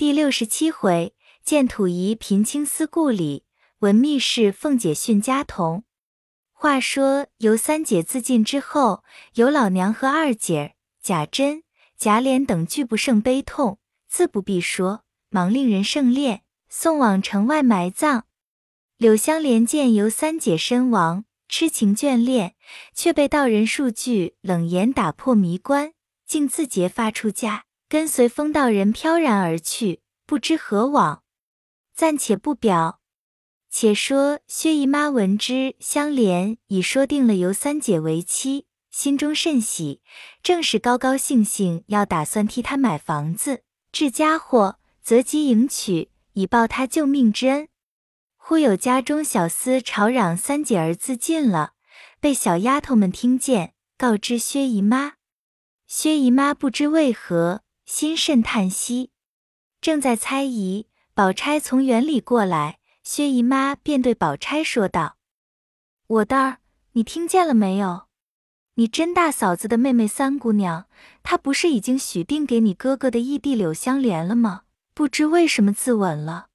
第六十七回，见土仪贫青思故里，闻密室凤姐训家童。话说尤三姐自尽之后，尤老娘和二姐贾珍、贾琏等俱不胜悲痛，自不必说，忙令人盛殓，送往城外埋葬。柳香莲见尤三姐身亡，痴情眷恋，却被道人数句冷言打破迷关，竟自结发出家。跟随风道人飘然而去，不知何往。暂且不表，且说薛姨妈闻之，香莲已说定了由三姐为妻，心中甚喜，正是高高兴兴要打算替她买房子、置家伙，择吉迎娶，以报她救命之恩。忽有家中小厮吵嚷三姐儿自尽了，被小丫头们听见，告知薛姨妈。薛姨妈不知为何。心甚叹息，正在猜疑，宝钗从园里过来，薛姨妈便对宝钗说道：“我的儿，你听见了没有？你甄大嫂子的妹妹三姑娘，她不是已经许定给你哥哥的义弟柳香莲了吗？不知为什么自刎了，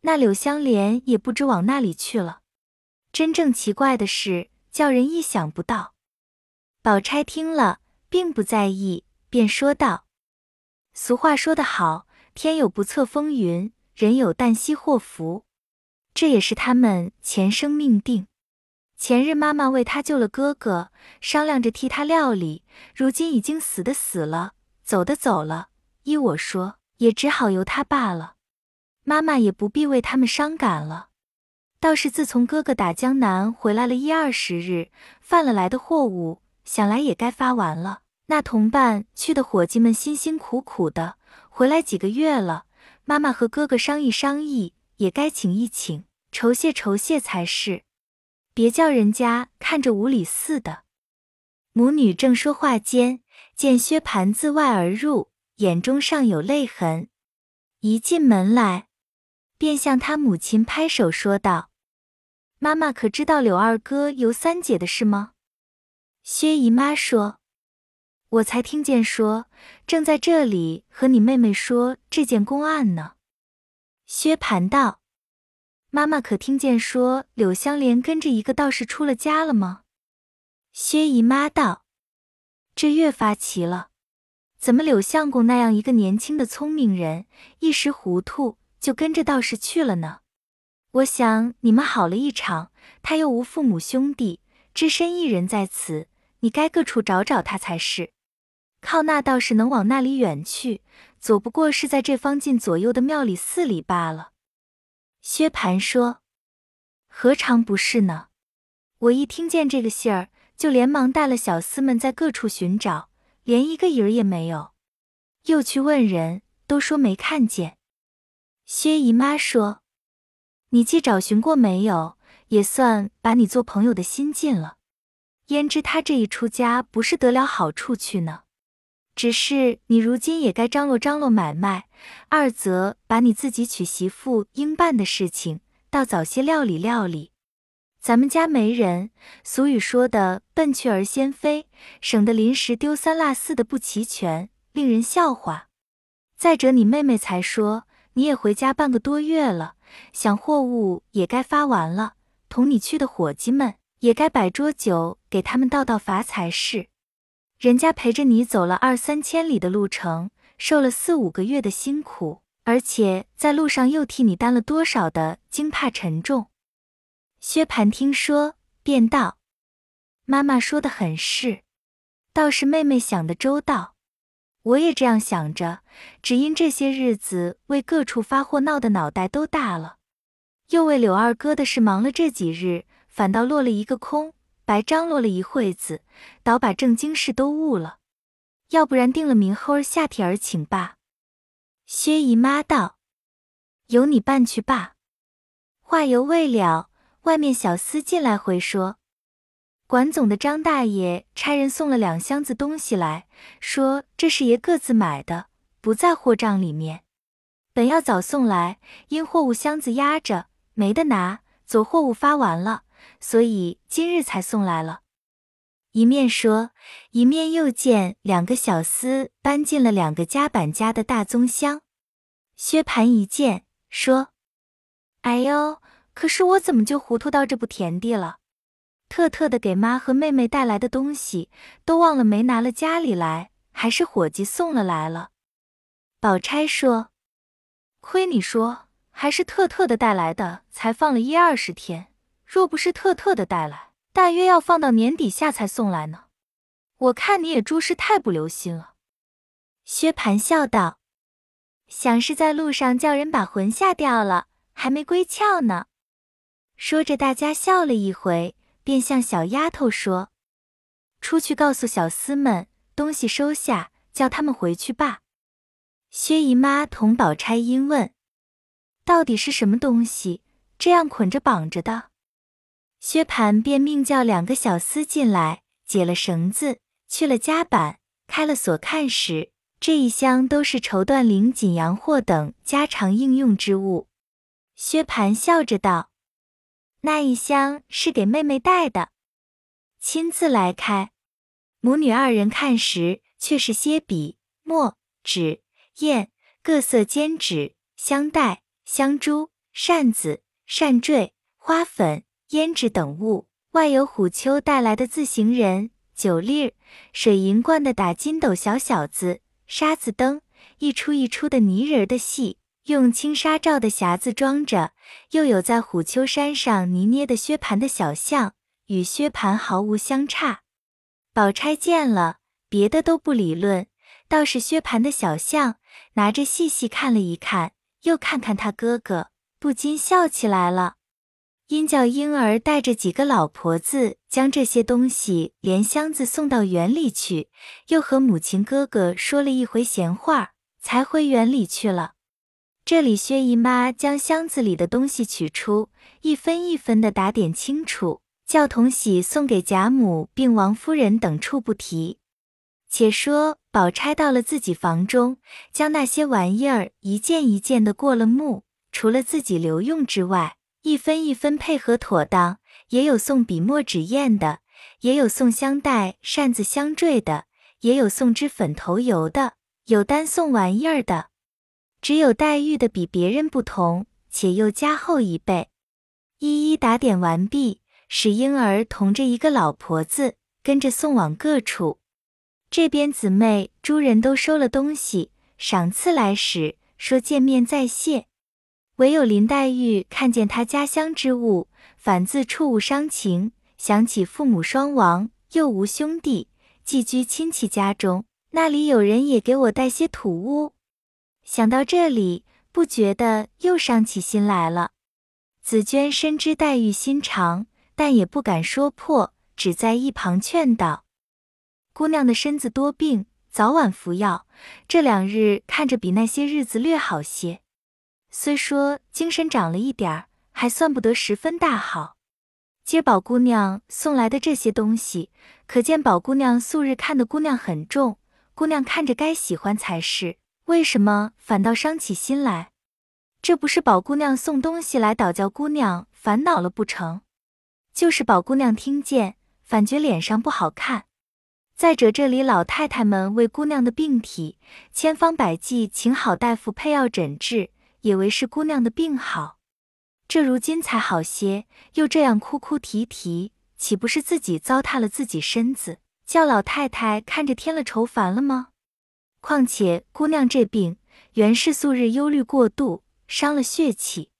那柳香莲也不知往那里去了。真正奇怪的是，叫人意想不到。”宝钗听了，并不在意，便说道。俗话说得好，天有不测风云，人有旦夕祸福，这也是他们前生命定。前日妈妈为他救了哥哥，商量着替他料理，如今已经死的死了，走的走了，依我说，也只好由他罢了。妈妈也不必为他们伤感了。倒是自从哥哥打江南回来了一二十日，贩了来的货物，想来也该发完了。那同伴去的伙计们辛辛苦苦的回来几个月了，妈妈和哥哥商议商议，也该请一请，酬谢酬谢才是，别叫人家看着无礼似的。母女正说话间，见薛蟠自外而入，眼中尚有泪痕，一进门来，便向他母亲拍手说道：“妈妈可知道柳二哥尤三姐的事吗？”薛姨妈说。我才听见说，正在这里和你妹妹说这件公案呢。薛蟠道：“妈妈可听见说柳香莲跟着一个道士出了家了吗？”薛姨妈道：“这越发奇了，怎么柳相公那样一个年轻的聪明人，一时糊涂就跟着道士去了呢？我想你们好了一场，他又无父母兄弟，只身一人在此，你该各处找找他才是。”靠那倒是能往那里远去，左不过是在这方近左右的庙里寺里罢了。薛蟠说：“何尝不是呢？我一听见这个信儿，就连忙带了小厮们在各处寻找，连一个影儿也没有。又去问人，都说没看见。”薛姨妈说：“你既找寻过没有，也算把你做朋友的心尽了。焉知他这一出家，不是得了好处去呢？”只是你如今也该张罗张罗买卖，二则把你自己娶媳妇应办的事情，倒早些料理料理。咱们家没人，俗语说的“笨雀儿先飞”，省得临时丢三落四的不齐全，令人笑话。再者，你妹妹才说你也回家半个多月了，想货物也该发完了，同你去的伙计们也该摆桌酒，给他们道道罚才是。人家陪着你走了二三千里的路程，受了四五个月的辛苦，而且在路上又替你担了多少的惊怕沉重。薛蟠听说，便道：“妈妈说的很是，倒是妹妹想的周到。我也这样想着，只因这些日子为各处发货闹的脑袋都大了，又为柳二哥的事忙了这几日，反倒落了一个空。”白张罗了一会子，倒把正经事都误了。要不然定了明后儿下帖儿请罢。薛姨妈道：“由你办去罢。”话犹未了，外面小厮进来回说，管总的张大爷差人送了两箱子东西来，说这是爷各自买的，不在货账里面。本要早送来，因货物箱子压着，没得拿。左货物发完了。所以今日才送来了。一面说，一面又见两个小厮搬进了两个夹板家的大棕箱。薛蟠一见，说：“哎呦，可是我怎么就糊涂到这步田地了？特特的给妈和妹妹带来的东西，都忘了没拿了家里来，还是伙计送了来了。”宝钗说：“亏你说，还是特特的带来的，才放了一二十天。若不是特特的带来，大约要放到年底下才送来呢。我看你也诸事太不留心了。”薛蟠笑道：“想是在路上叫人把魂吓掉了，还没归窍呢。”说着，大家笑了一回，便向小丫头说：“出去告诉小厮们，东西收下，叫他们回去吧。”薛姨妈同宝钗因问：“到底是什么东西，这样捆着绑着的？”薛蟠便命叫两个小厮进来，解了绳子，去了夹板，开了锁，看时。这一箱都是绸缎、绫锦、洋货等家常应用之物。薛蟠笑着道：“那一箱是给妹妹带的，亲自来开。”母女二人看时，却是些笔、墨、纸、砚、各色笺纸、香袋、香珠、扇子、扇坠、花粉、胭脂等物，外有虎丘带来的自行人、酒粒儿、水银罐的打金斗小小子。沙子灯，一出一出的泥人的戏，用轻纱罩的匣子装着；又有在虎丘山上泥捏的薛蟠的小像，与薛蟠毫无相差。宝钗见了，别的都不理论，倒是薛蟠的小像，拿着细细看了一看，又看看他哥哥，不禁笑起来了。因叫婴儿带着几个老婆子，将这些东西连箱子送到园里去，又和母亲哥哥说了一回闲话，才回园里去了。这里薛姨妈将箱子里的东西取出，一分一分的打点清楚，叫同喜送给贾母并王夫人等处不提。且说宝钗到了自己房中，将那些玩意儿一件一件的过了目，除了自己留用之外。一分一分配合妥当，也有送笔墨纸砚的，也有送香袋扇子香坠的，也有送支粉头油的，有单送玩意儿的。只有黛玉的比别人不同，且又加厚一倍。一一打点完毕，使婴儿同着一个老婆子跟着送往各处。这边姊妹诸人都收了东西，赏赐来时，说见面再谢。唯有林黛玉看见他家乡之物，反自触物伤情，想起父母双亡，又无兄弟，寄居亲戚家中，那里有人也给我带些土物。想到这里，不觉得又伤起心来了。紫娟深知黛玉心肠，但也不敢说破，只在一旁劝道：“姑娘的身子多病，早晚服药，这两日看着比那些日子略好些。”虽说精神长了一点儿，还算不得十分大好。今宝姑娘送来的这些东西，可见宝姑娘素日看的姑娘很重，姑娘看着该喜欢才是，为什么反倒伤起心来？这不是宝姑娘送东西来倒叫姑娘烦恼了不成？就是宝姑娘听见，反觉脸上不好看。再者，这里老太太们为姑娘的病体，千方百计请好大夫配药诊治。也为是姑娘的病好，这如今才好些，又这样哭哭啼啼，岂不是自己糟蹋了自己身子，叫老太太看着添了愁烦了吗？况且姑娘这病原是素日忧虑过度，伤了血气，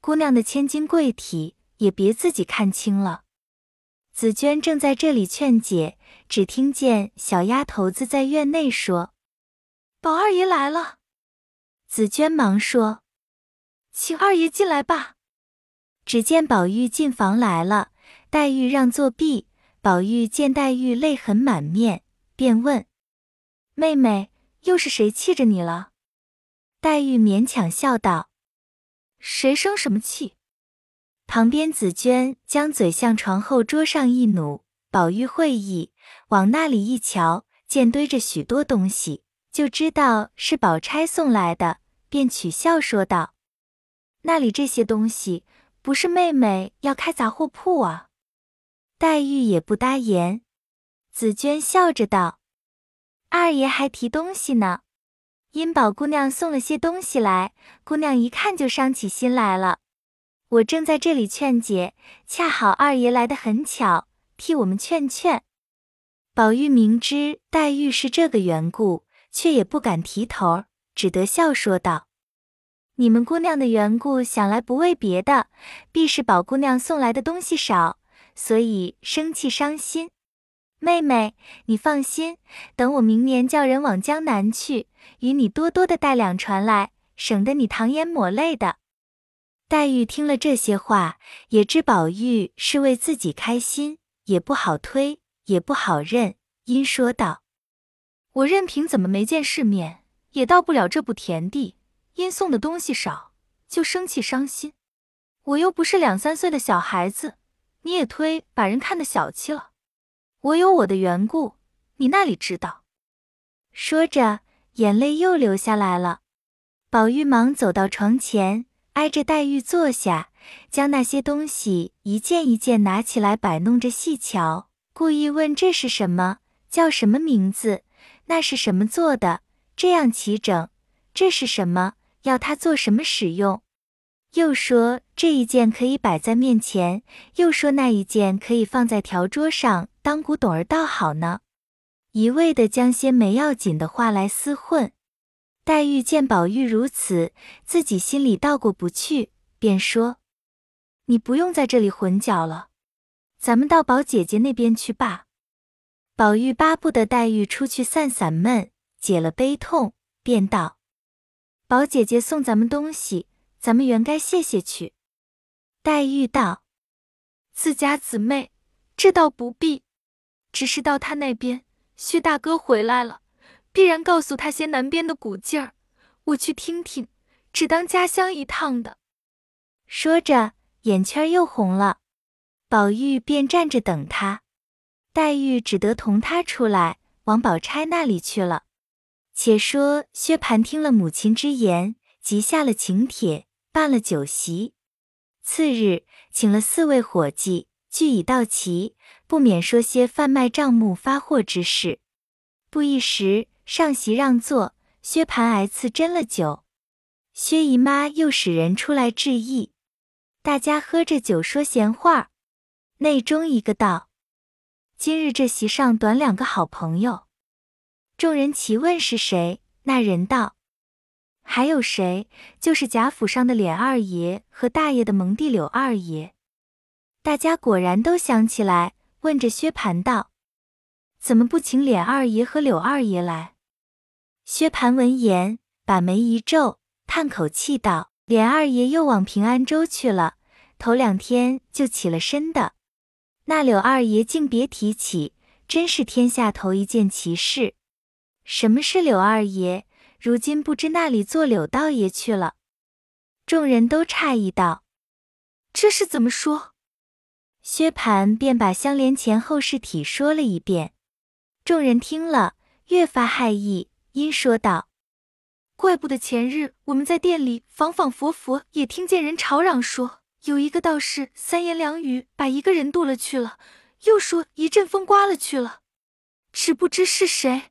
姑娘的千金贵体也别自己看清了。紫娟正在这里劝解，只听见小丫头子在院内说：“宝二爷来了。”紫娟忙说：“请二爷进来吧。”只见宝玉进房来了，黛玉让座壁。宝玉见黛玉泪痕满面，便问：“妹妹，又是谁气着你了？”黛玉勉强笑道：“谁生什么气？”旁边紫娟将嘴向床后桌上一努，宝玉会意，往那里一瞧，见堆着许多东西，就知道是宝钗送来的。便取笑说道：“那里这些东西，不是妹妹要开杂货铺啊？”黛玉也不答言。紫娟笑着道：“二爷还提东西呢，因宝姑娘送了些东西来，姑娘一看就伤起心来了。我正在这里劝解，恰好二爷来的很巧，替我们劝劝。宝玉明知黛玉是这个缘故，却也不敢提头，只得笑说道：“你们姑娘的缘故，想来不为别的，必是宝姑娘送来的东西少，所以生气伤心。妹妹，你放心，等我明年叫人往江南去，与你多多的带两船来，省得你淌眼抹泪的。”黛玉听了这些话，也知宝玉是为自己开心，也不好推，也不好认，因说道：“我任凭怎么没见世面，也到不了这步田地。因送的东西少，就生气伤心。我又不是两三岁的小孩子，你也忒把人看得小气了。我有我的缘故，你那里知道？”说着，眼泪又流下来了。宝玉忙走到床前。挨着黛玉坐下，将那些东西一件一件拿起来摆弄着细瞧，故意问这是什么，叫什么名字，那是什么做的，这样齐整，这是什么，要它做什么使用？又说这一件可以摆在面前，又说那一件可以放在条桌上当古董儿倒好呢，一味的将些没要紧的话来厮混。黛玉见宝玉如此，自己心里倒过不去，便说：“你不用在这里混搅了，咱们到宝姐姐那边去罢。”宝玉巴不得黛玉出去散散闷，解了悲痛，便道：“宝姐姐送咱们东西，咱们原该谢谢去。”黛玉道：“自家姊妹，这倒不必，只是到他那边，薛大哥回来了。”必然告诉他些南边的古劲儿，我去听听，只当家乡一趟的。说着，眼圈又红了。宝玉便站着等他，黛玉只得同他出来，往宝钗那里去了。且说薛蟠听了母亲之言，即下了请帖，办了酒席。次日，请了四位伙计，聚已到齐，不免说些贩卖账目、发货之事。不一时。上席让座，薛蟠挨次斟了酒，薛姨妈又使人出来致意，大家喝着酒说闲话。内中一个道：“今日这席上短两个好朋友。”众人齐问是谁，那人道：“还有谁？就是贾府上的琏二爷和大爷的蒙弟柳二爷。”大家果然都想起来，问着薛蟠道：“怎么不请琏二爷和柳二爷来？”薛蟠闻言，把眉一皱，叹口气道：“琏二爷又往平安州去了，头两天就起了身的。那柳二爷竟别提起，真是天下头一件奇事。什么是柳二爷？如今不知那里做柳道爷去了。”众人都诧异道：“这是怎么说？”薛蟠便把相连前后事体说了一遍，众人听了，越发骇异。因说道：“怪不得前日我们在店里仿仿佛佛也听见人吵嚷说，有一个道士三言两语把一个人渡了去了，又说一阵风刮了去了，只不知是谁。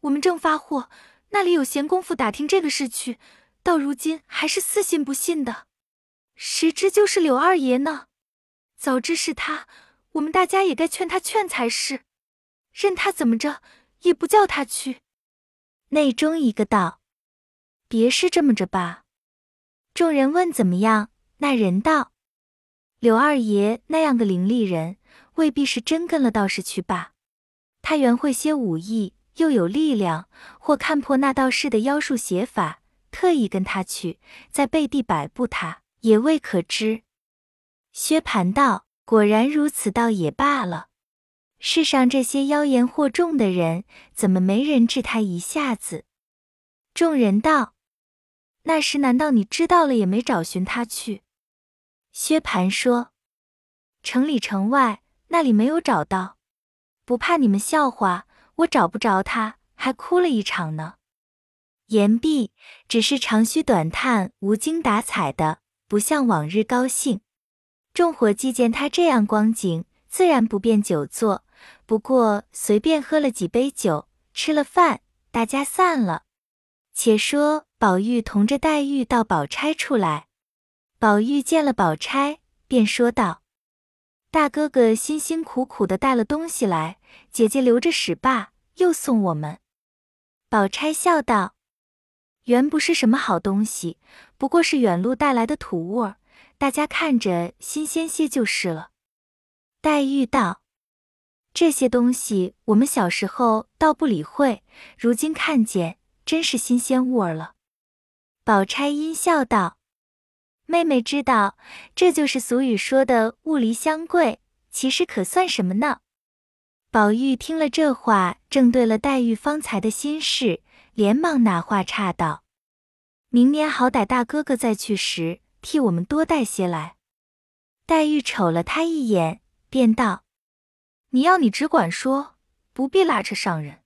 我们正发货，那里有闲工夫打听这个事去，到如今还是似信不信的。谁知就是柳二爷呢？早知是他，我们大家也该劝他劝才是。任他怎么着，也不叫他去。”内中一个道：“别是这么着吧。”众人问怎么样，那人道：“柳二爷那样个伶俐人，未必是真跟了道士去罢。他原会些武艺，又有力量，或看破那道士的妖术邪法，特意跟他去，在背地摆布他，也未可知。”薛蟠道：“果然如此，倒也罢了。”世上这些妖言惑众的人，怎么没人治他一下子？众人道：“那时难道你知道了也没找寻他去？”薛蟠说：“城里城外那里没有找到，不怕你们笑话，我找不着他，还哭了一场呢。”言毕，只是长吁短叹、无精打采的，不像往日高兴。众伙计见他这样光景，自然不便久坐。不过随便喝了几杯酒，吃了饭，大家散了。且说宝玉同着黛玉到宝钗处来，宝玉见了宝钗，便说道：“大哥哥辛辛苦苦的带了东西来，姐姐留着使罢，又送我们。”宝钗笑道：“原不是什么好东西，不过是远路带来的土物儿，大家看着新鲜些就是了。”黛玉道：“这些东西我们小时候倒不理会，如今看见。”真是新鲜物儿了。宝钗阴笑道：“妹妹知道，这就是俗语说的物离相贵，其实可算什么呢？”宝玉听了这话，正对了黛玉方才的心事，连忙拿话岔道：“明年好歹大哥哥再去时，替我们多带些来。”黛玉瞅了他一眼，便道：“你要你只管说，不必拉扯上人。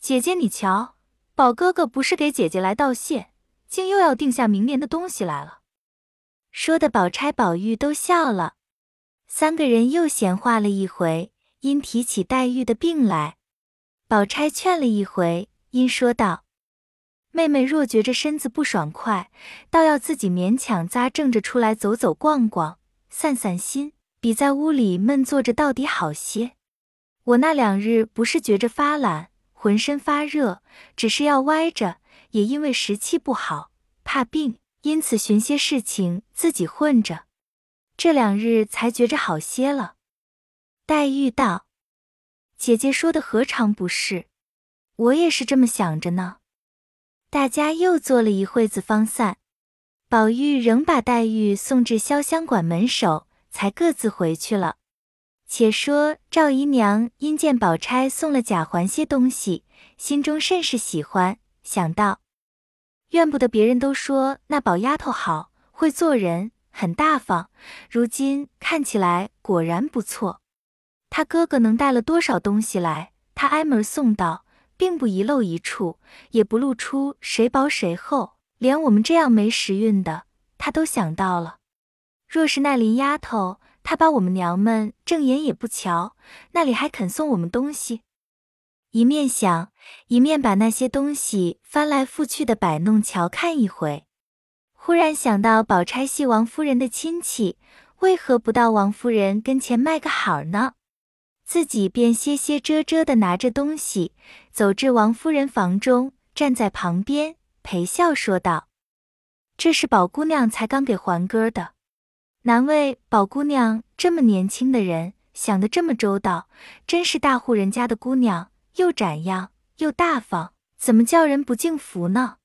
姐姐你瞧。”宝哥哥不是给姐姐来道谢，竟又要定下明年的东西来了。说的宝钗、宝玉都笑了。三个人又闲话了一回，因提起黛玉的病来，宝钗劝了一回，因说道：“妹妹若觉着身子不爽快，倒要自己勉强扎正着出来走走逛逛，散散心，比在屋里闷坐着到底好些。我那两日不是觉着发懒。”浑身发热，只是要歪着，也因为时气不好，怕病，因此寻些事情自己混着。这两日才觉着好些了。黛玉道：“姐姐说的何尝不是？我也是这么想着呢。”大家又坐了一会子方散。宝玉仍把黛玉送至潇湘馆门首，才各自回去了。且说赵姨娘因见宝钗送了贾环些东西，心中甚是喜欢，想到怨不得别人都说那宝丫头好，会做人，很大方，如今看起来果然不错。他哥哥能带了多少东西来，他挨门送到，并不遗漏一处，也不露出谁薄谁厚，连我们这样没时运的，他都想到了。若是那林丫头，她把我们娘们正眼也不瞧，那里还肯送我们东西？一面想，一面把那些东西翻来覆去的摆弄瞧看一回。忽然想到宝钗系王夫人的亲戚，为何不到王夫人跟前卖个好呢？自己便歇歇遮遮的拿着东西，走至王夫人房中，站在旁边陪笑说道：“这是宝姑娘才刚给还哥的。”难为宝姑娘这么年轻的人想得这么周到，真是大户人家的姑娘，又展样又大方，怎么叫人不敬服呢？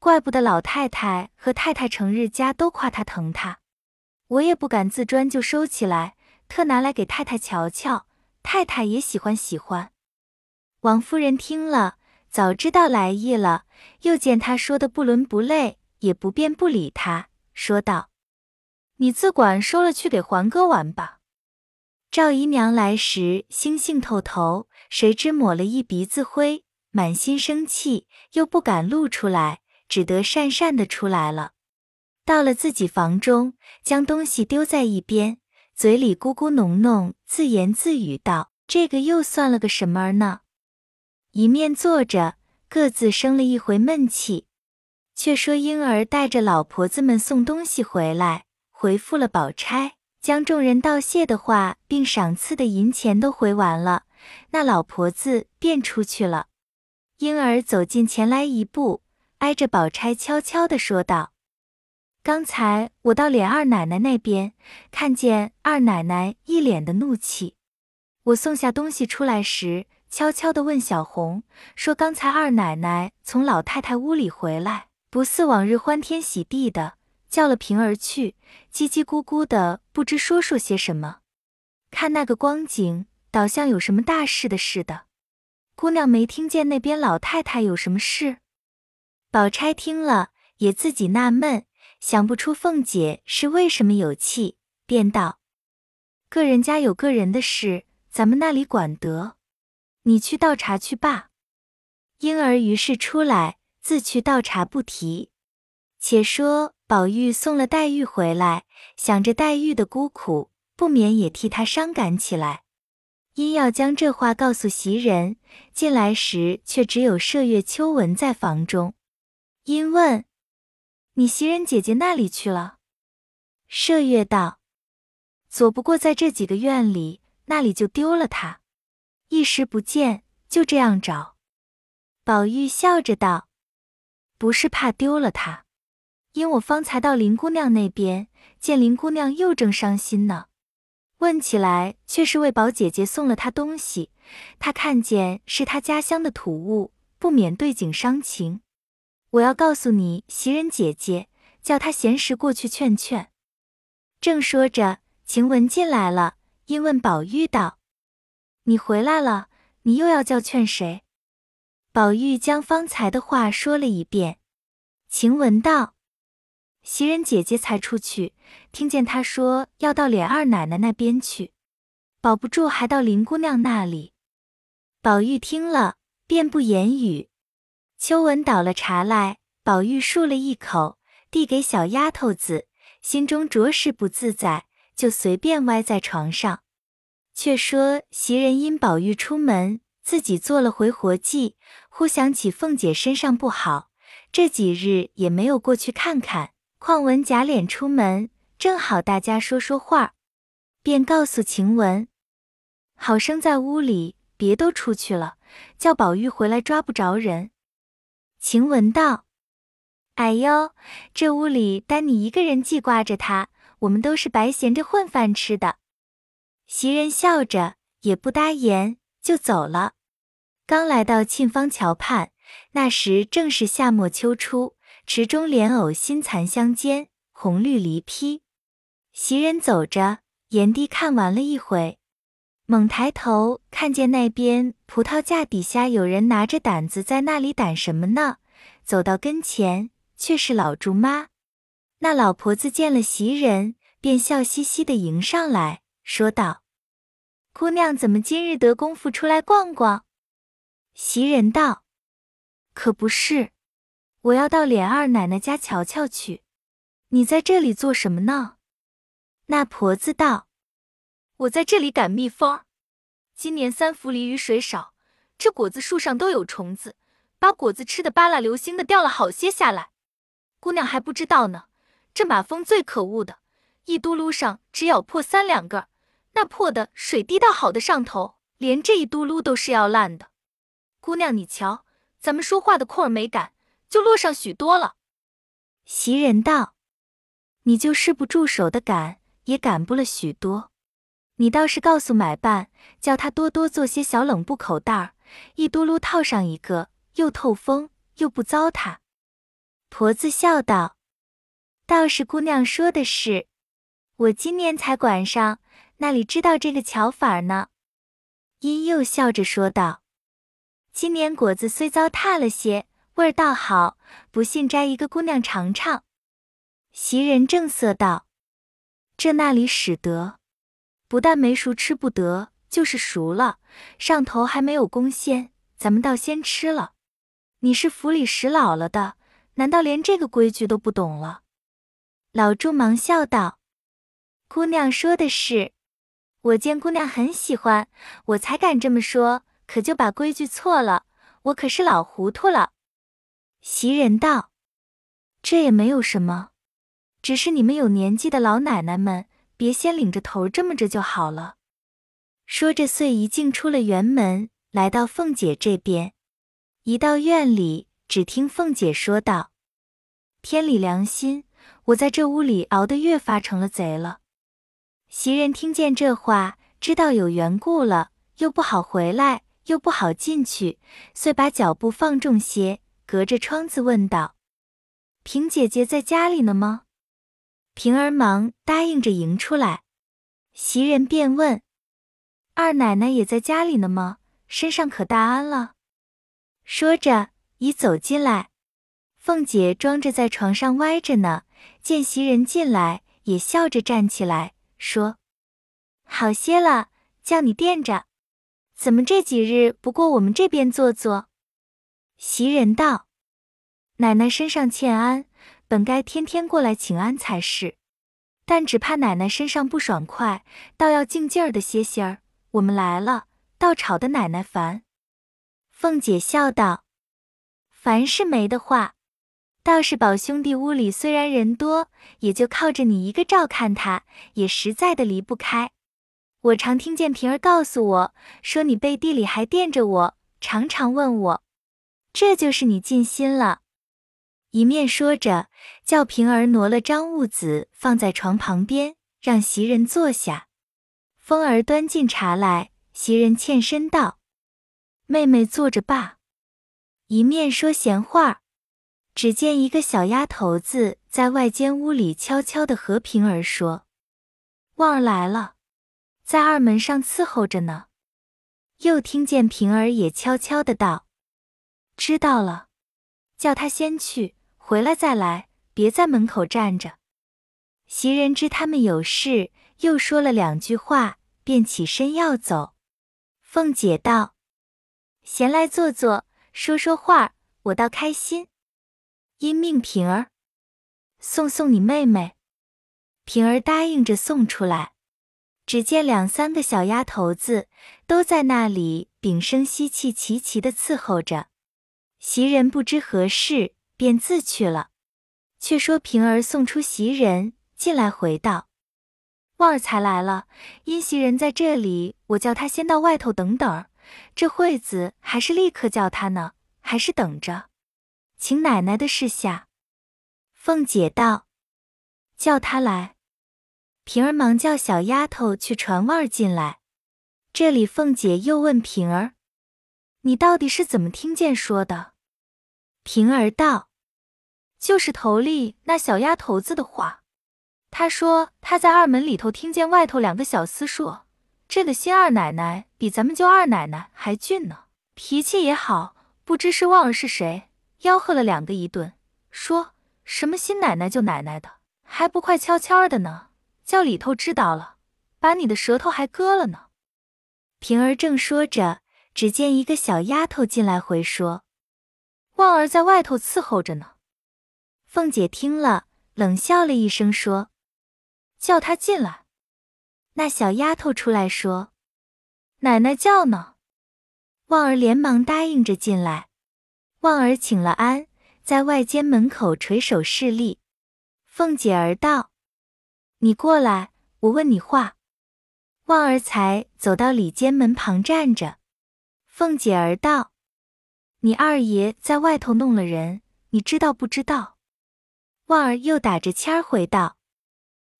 怪不得老太太和太太成日家都夸她疼她，我也不敢自专就收起来，特拿来给太太瞧瞧，太太也喜欢喜欢。王夫人听了，早知道来意了，又见他说的不伦不类，也不便不理他，说道。你自管收了去给环哥玩吧。赵姨娘来时兴兴透头，谁知抹了一鼻子灰，满心生气，又不敢露出来，只得讪讪的出来了。到了自己房中，将东西丢在一边，嘴里咕咕哝哝，自言自语道：“这个又算了个什么儿呢？”一面坐着，各自生了一回闷气。却说婴儿带着老婆子们送东西回来。回复了宝钗，将众人道谢的话，并赏赐的银钱都回完了，那老婆子便出去了。婴儿走近前来一步，挨着宝钗悄悄地说道：“刚才我到琏二奶奶那边，看见二奶奶一脸的怒气。我送下东西出来时，悄悄地问小红，说刚才二奶奶从老太太屋里回来，不似往日欢天喜地的。”叫了平儿去，叽叽咕咕的，不知说说些什么。看那个光景，倒像有什么大事的似的。姑娘没听见那边老太太有什么事？宝钗听了，也自己纳闷，想不出凤姐是为什么有气，便道：“个人家有个人的事，咱们那里管得？你去倒茶去罢。”婴儿于是出来，自去倒茶，不提。且说。宝玉送了黛玉回来，想着黛玉的孤苦，不免也替她伤感起来。因要将这话告诉袭人，进来时却只有麝月、秋纹在房中。因问：“你袭人姐姐那里去了？”麝月道：“左不过在这几个院里，那里就丢了她，一时不见，就这样找。”宝玉笑着道：“不是怕丢了她，因我方才到林姑娘那边，见林姑娘又正伤心呢。问起来，却是为宝姐姐送了她东西，她看见是她家乡的土物，不免对景伤情。我要告诉你袭人姐姐，叫她闲时过去劝劝。”正说着，晴雯进来了，因问宝玉道：“你回来了，你又要叫劝谁？”宝玉将方才的话说了一遍。晴雯道：“袭人姐姐才出去，听见她说要到琏二奶奶那边去，保不住还到林姑娘那里。”宝玉听了，便不言语。秋纹倒了茶来，宝玉漱了一口，递给小丫头子。心中着实不自在，就随便歪在床上。却说袭人因宝玉出门，自己做了回活计，忽想起凤姐身上不好，这几日也没有过去看看。况文假脸出门，正好大家说说话，便告诉晴雯，好生在屋里，别都出去了，叫宝玉回来抓不着人。晴雯道。哎呦，这屋里单你一个人记挂着他，我们都是白闲着混饭吃的。袭人笑着，也不搭言，就走了。刚来到沁芳桥畔，那时正是夏末秋初，池中莲藕新残相间，红绿离披。袭人走着，沿堤看完了一回，猛抬头看见那边葡萄架底下有人拿着掸子在那里掸什么呢？走到跟前。却是老祝妈，那老婆子见了袭人，便笑嘻嘻的迎上来说道：“姑娘怎么今日得功夫出来逛逛？”袭人道：“可不是，我要到琏二奶奶家瞧瞧去。你在这里做什么呢？”那婆子道：“我在这里赶蜜蜂。今年三伏里雨水少，这果子树上都有虫子，把果子吃的巴拉流星的掉了好些下来。”姑娘还不知道呢，这马蜂最可恶的，一嘟噜上只咬破三两个，那破的水滴到好的上头，连这一嘟噜都是要烂的。姑娘你瞧，咱们说话的空儿没赶，就落上许多了。袭人道：“你就是不住手的赶，也赶不了许多。你倒是告诉买办，叫他多多做些小冷布口袋儿，一嘟噜套上一个，又透风又不糟蹋。”婆子笑道：“倒是姑娘说的是，我今年才管上，那里知道这个巧法呢？”因又笑着说道：“今年果子虽糟蹋了些，味儿倒好，不信摘一个姑娘尝尝。”袭人正色道：“这那里使得？不但没熟吃不得，就是熟了，上头还没有公先，咱们倒先吃了。你是府里使老了的。”难道连这个规矩都不懂了？老祝忙笑道：“姑娘说的是，我见姑娘很喜欢，我才敢这么说，可就把规矩错了。我可是老糊涂了。”袭人道：“这也没有什么，只是你们有年纪的老奶奶们，别先领着头这么着就好了。”说着，遂一径出了园门，来到凤姐这边，一到院里。只听凤姐说道：“天理良心，我在这屋里熬得越发成了贼了。”袭人听见这话，知道有缘故了，又不好回来，又不好进去，遂把脚步放重些，隔着窗子问道：“平姐姐在家里呢吗？”平儿忙答应着迎出来。袭人便问：“二奶奶也在家里呢吗？身上可大安了？”说着。已走进来，凤姐装着在床上歪着呢，见袭人进来，也笑着站起来，说：“好些了，叫你垫着，怎么这几日不过我们这边坐坐？”袭人道：“奶奶身上欠安，本该天天过来请安才是，但只怕奶奶身上不爽快，倒要静静儿的歇歇儿。我们来了，倒吵得奶奶烦。”凤姐笑道。凡是没的话，道士宝兄弟屋里虽然人多，也就靠着你一个照看他，也实在的离不开。我常听见平儿告诉我说，你背地里还惦着我，常常问我，这就是你尽心了。一面说着，叫平儿挪了张物子放在床旁边，让袭人坐下。风儿端进茶来，袭人欠身道：“妹妹坐着罢。”一面说闲话。只见一个小丫头子在外间屋里悄悄地和平儿说：“旺儿来了，在二门上伺候着呢。”又听见平儿也悄悄的道：“知道了，叫他先去，回来再来，别在门口站着。”袭人知他们有事，又说了两句话，便起身要走。凤姐道：“闲来坐坐，说说话，我倒开心。”因命平儿送送你妹妹，平儿答应着送出来。只见两三个小丫头子都在那里屏声息气，齐齐的伺候着。袭人不知何事，便自去了。却说平儿送出袭人进来，回道：“旺儿才来了，因袭人在这里，我叫他先到外头等等儿。这会子还是立刻叫他呢，还是等着？”请奶奶的示下。凤姐道：“叫他来。”平儿忙叫小丫头去传旺儿进来。这里凤姐又问平儿：“你到底是怎么听见说的？”平儿道：“就是头里那小丫头子的话。她说她在二门里头听见外头两个小厮说，这个新二奶奶比咱们舅二奶奶还俊呢，脾气也好，不知是旺儿是谁。”吆喝了两个一顿，说什么新奶奶旧奶奶的，还不快悄悄的呢？叫里头知道了，把你的舌头还割了呢。平儿正说着，只见一个小丫头进来回说：“旺儿在外头伺候着呢。”凤姐听了，冷笑了一声，说：“叫她进来。”那小丫头出来说：“奶奶叫呢。”旺儿连忙答应着进来。旺儿请了安，在外间门口垂手侍立。凤姐儿道：“你过来，我问你话。”旺儿才走到里间门旁站着。凤姐儿道：“你二爷在外头弄了人，你知道不知道？”旺儿又打着签儿回道：“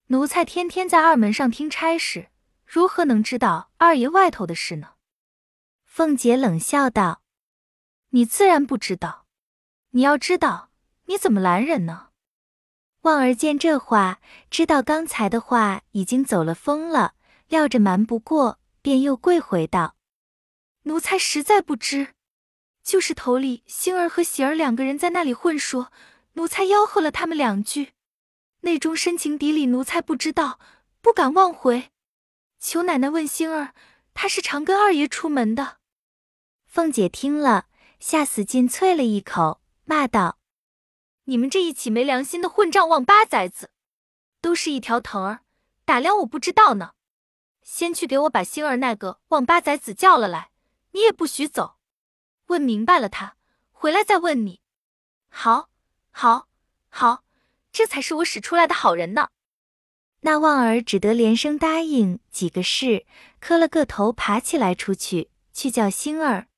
奴才天天在二门上听差事，如何能知道二爷外头的事呢？”凤姐冷笑道。你自然不知道，你要知道，你怎么拦人呢？旺儿见这话，知道刚才的话已经走了风了，料着瞒不过，便又跪回道：“奴才实在不知，就是头里星儿和喜儿两个人在那里混说，奴才吆喝了他们两句，内中深情底里奴才不知道，不敢妄回，求奶奶问星儿，他是常跟二爷出门的。”凤姐听了。吓死劲啐了一口，骂道：“你们这一起没良心的混账王八崽子，都是一条藤儿，打量我不知道呢。先去给我把星儿那个王八崽子叫了来，你也不许走。问明白了他，回来再问你。好，好，好，这才是我使出来的好人呢。”那旺儿只得连声答应几个事，磕了个头，爬起来出去，去叫星儿。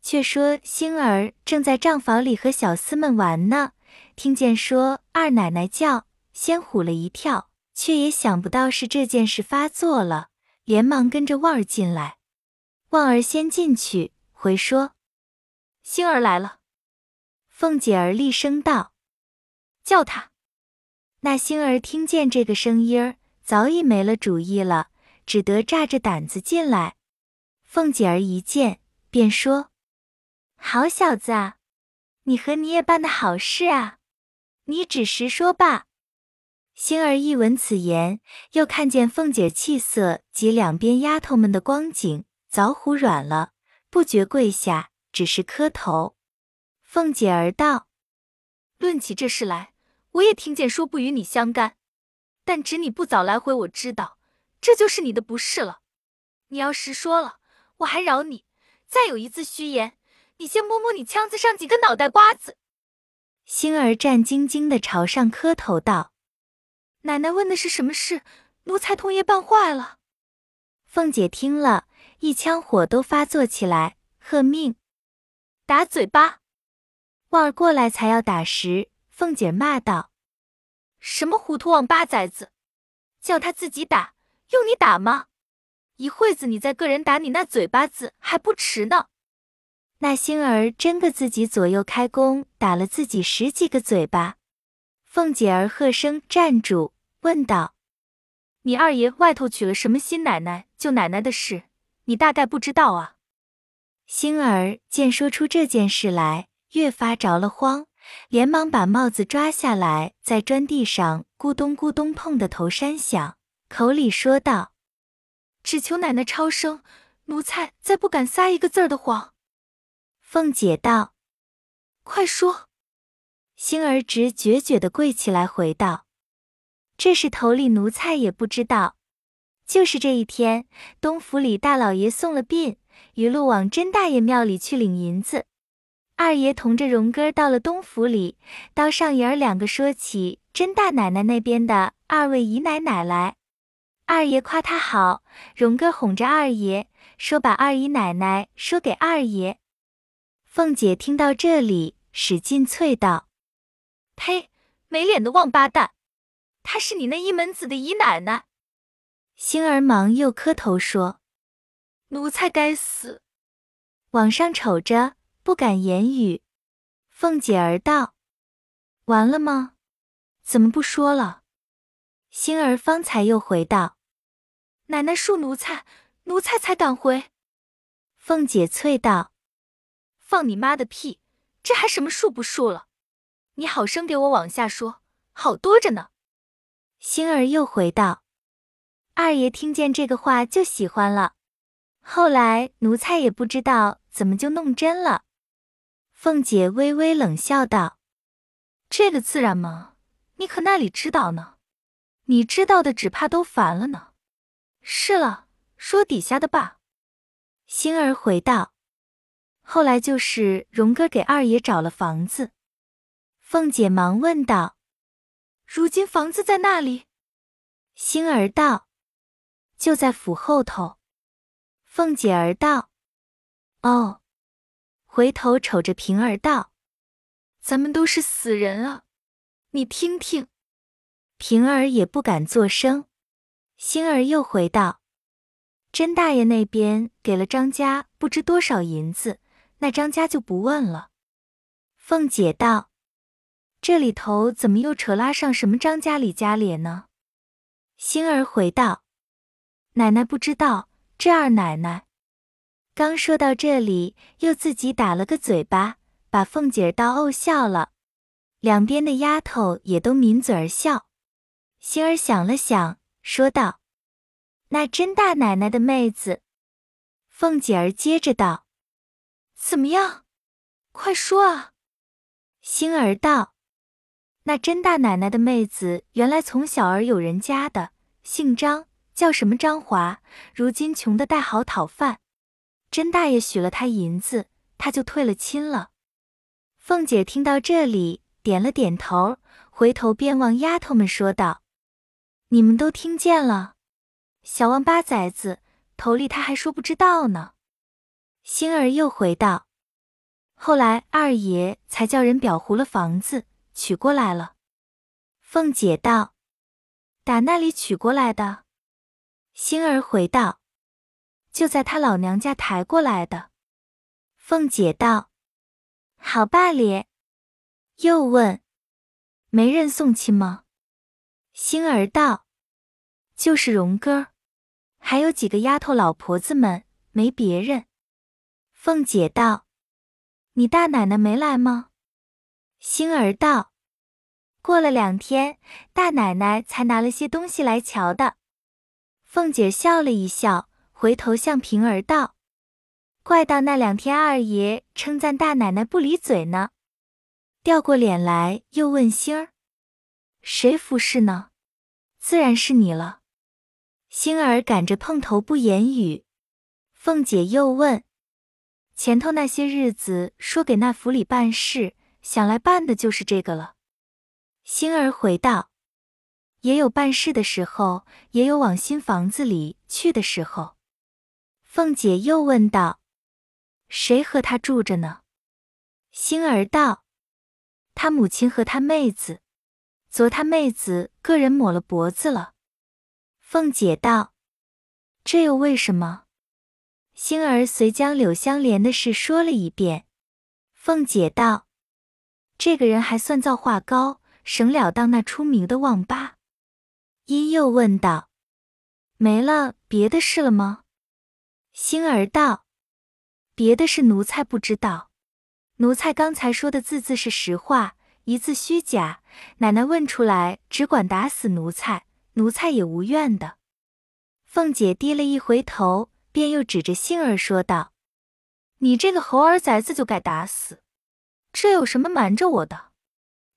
却说星儿正在账房里和小厮们玩呢，听见说二奶奶叫，先唬了一跳，却也想不到是这件事发作了，连忙跟着旺儿进来。旺儿先进去回说：“星儿来了。”凤姐儿厉声道：“叫他。”那星儿听见这个声音儿，早已没了主意了，只得炸着胆子进来。凤姐儿一见，便说。好小子啊，你和你也办的好事啊！你只实说罢。星儿一闻此言，又看见凤姐气色及两边丫头们的光景，早唬软了，不觉跪下，只是磕头。凤姐儿道：“论起这事来，我也听见说不与你相干，但只你不早来回，我知道，这就是你的不是了。你要实说了，我还饶你；再有一次虚言。”你先摸摸你腔子上几个脑袋瓜子。星儿战兢兢地朝上磕头道：“奶奶问的是什么事？奴才童爷办坏了。”凤姐听了一腔火都发作起来，喝命：“打嘴巴！”旺儿过来才要打时，凤姐骂道：“什么糊涂王八崽子！叫他自己打，用你打吗？一会子你再个人打你那嘴巴子还不迟呢。”那星儿真个自己左右开弓，打了自己十几个嘴巴。凤姐儿喝声站住，问道：“你二爷外头娶了什么新奶奶？旧奶奶的事，你大概不知道啊？”星儿见说出这件事来，越发着了慌，连忙把帽子抓下来，在砖地上咕咚咕咚碰的头山响，口里说道：“只求奶奶超生，奴才再不敢撒一个字儿的谎。”凤姐道：“快说。”星儿直决绝的跪起来回道：“这是头里奴才也不知道。就是这一天，东府里大老爷送了殡，一路往甄大爷庙里去领银子。二爷同着荣哥到了东府里，到上爷儿两个说起甄大奶奶那边的二位姨奶奶来。二爷夸他好，荣哥哄着二爷说把二姨奶奶说给二爷。”凤姐听到这里，使劲啐道：“呸！没脸的王八蛋！她是你那一门子的姨奶奶。”星儿忙又磕头说：“奴才该死。”往上瞅着，不敢言语。凤姐儿道：“完了吗？怎么不说了？”星儿方才又回道：“奶奶恕奴才，奴才才敢回。”凤姐啐道。放你妈的屁！这还什么恕不恕了？你好生给我往下说，好多着呢。星儿又回道：“二爷听见这个话就喜欢了，后来奴才也不知道怎么就弄真了。”凤姐微微冷笑道：“这个自然嘛？你可那里知道呢？你知道的只怕都烦了呢。是了，说底下的吧。”星儿回道。后来就是荣哥给二爷找了房子，凤姐忙问道：“如今房子在那里？”星儿道：“就在府后头。”凤姐儿道：“哦。”回头瞅着平儿道：“咱们都是死人啊，你听听。”平儿也不敢作声。星儿又回道：“甄大爷那边给了张家不知多少银子。”那张家就不问了。凤姐道：“这里头怎么又扯拉上什么张家李家咧呢？”星儿回道：“奶奶不知道。”这二奶奶刚说到这里，又自己打了个嘴巴，把凤姐儿倒怄笑了。两边的丫头也都抿嘴儿笑。星儿想了想，说道：“那甄大奶奶的妹子。”凤姐儿接着道。怎么样？快说啊！星儿道：“那甄大奶奶的妹子，原来从小儿有人家的，姓张，叫什么张华。如今穷的带好讨饭，甄大爷许了他银子，他就退了亲了。”凤姐听到这里，点了点头，回头便望丫头们说道：“你们都听见了？小王八崽子，头里他还说不知道呢。”星儿又回道：“后来二爷才叫人裱糊了房子，取过来了。”凤姐道：“打那里取过来的？”星儿回道：“就在他老娘家抬过来的。”凤姐道：“好罢咧。”又问：“没人送亲吗？”星儿道：“就是荣哥，还有几个丫头老婆子们，没别人。”凤姐道：“你大奶奶没来吗？”星儿道：“过了两天，大奶奶才拿了些东西来瞧的。”凤姐笑了一笑，回头向平儿道：“怪到那两天二爷称赞大奶奶不离嘴呢。”掉过脸来，又问星儿：“谁服侍呢？”自然是你了。星儿赶着碰头不言语。凤姐又问。前头那些日子，说给那府里办事，想来办的就是这个了。星儿回道：“也有办事的时候，也有往新房子里去的时候。”凤姐又问道：“谁和他住着呢？”星儿道：“他母亲和他妹子。昨他妹子个人抹了脖子了。”凤姐道：“这又为什么？”星儿遂将柳香莲的事说了一遍。凤姐道：“这个人还算造化高，省了当那出名的旺八。”因又问道：“没了别的事了吗？”星儿道：“别的事奴才不知道。奴才刚才说的字字是实话，一字虚假。奶奶问出来，只管打死奴才，奴才也无怨的。”凤姐低了一回头，便又指着星儿说道。你这个猴儿崽子就该打死！这有什么瞒着我的？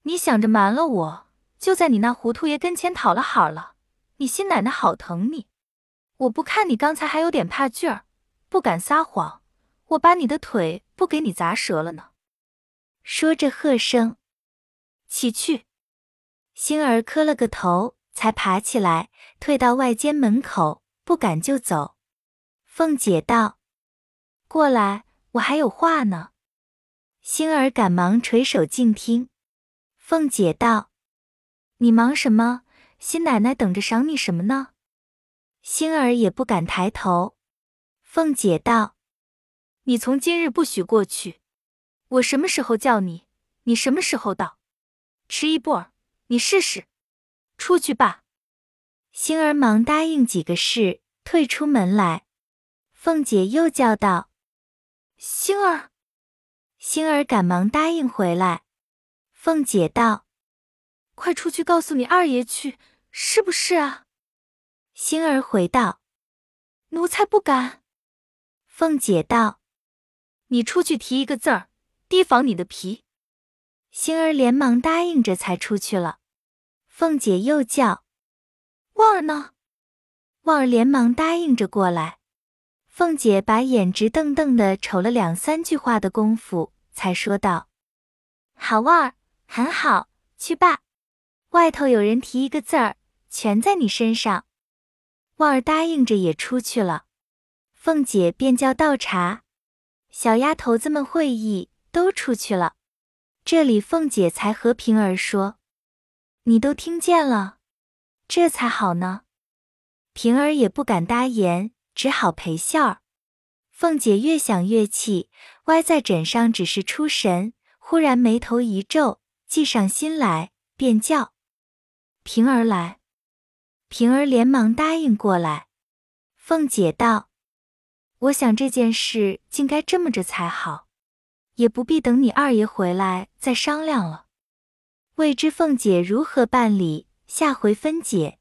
你想着瞒了我，就在你那糊涂爷跟前讨了好了。你新奶奶好疼你，我不看你刚才还有点怕劲儿，不敢撒谎，我把你的腿不给你砸折了呢。说着喝声起去，星儿磕了个头，才爬起来，退到外间门口，不敢就走。凤姐道：“过来。”我还有话呢，星儿赶忙垂手静听。凤姐道：“你忙什么？新奶奶等着赏你什么呢？”星儿也不敢抬头。凤姐道：“你从今日不许过去，我什么时候叫你，你什么时候到。迟一步儿，你试试。出去吧。”星儿忙答应几个事，退出门来。凤姐又叫道。星儿，星儿赶忙答应回来。凤姐道：“快出去告诉你二爷去，是不是啊？”星儿回道：“奴才不敢。”凤姐道：“你出去提一个字儿，提防你的皮。”星儿连忙答应着，才出去了。凤姐又叫：“旺儿呢？”旺儿连忙答应着过来。凤姐把眼直瞪瞪的瞅了两三句话的功夫，才说道：“好旺儿，很好，去吧。外头有人提一个字儿，全在你身上。”旺儿答应着也出去了。凤姐便叫倒茶，小丫头子们会意，都出去了。这里凤姐才和平儿说：“你都听见了，这才好呢。”平儿也不敢答言。只好陪笑。凤姐越想越气，歪在枕上，只是出神。忽然眉头一皱，计上心来，便叫平儿来。平儿连忙答应过来。凤姐道：“我想这件事竟该这么着才好，也不必等你二爷回来再商量了。未知凤姐如何办理，下回分解。”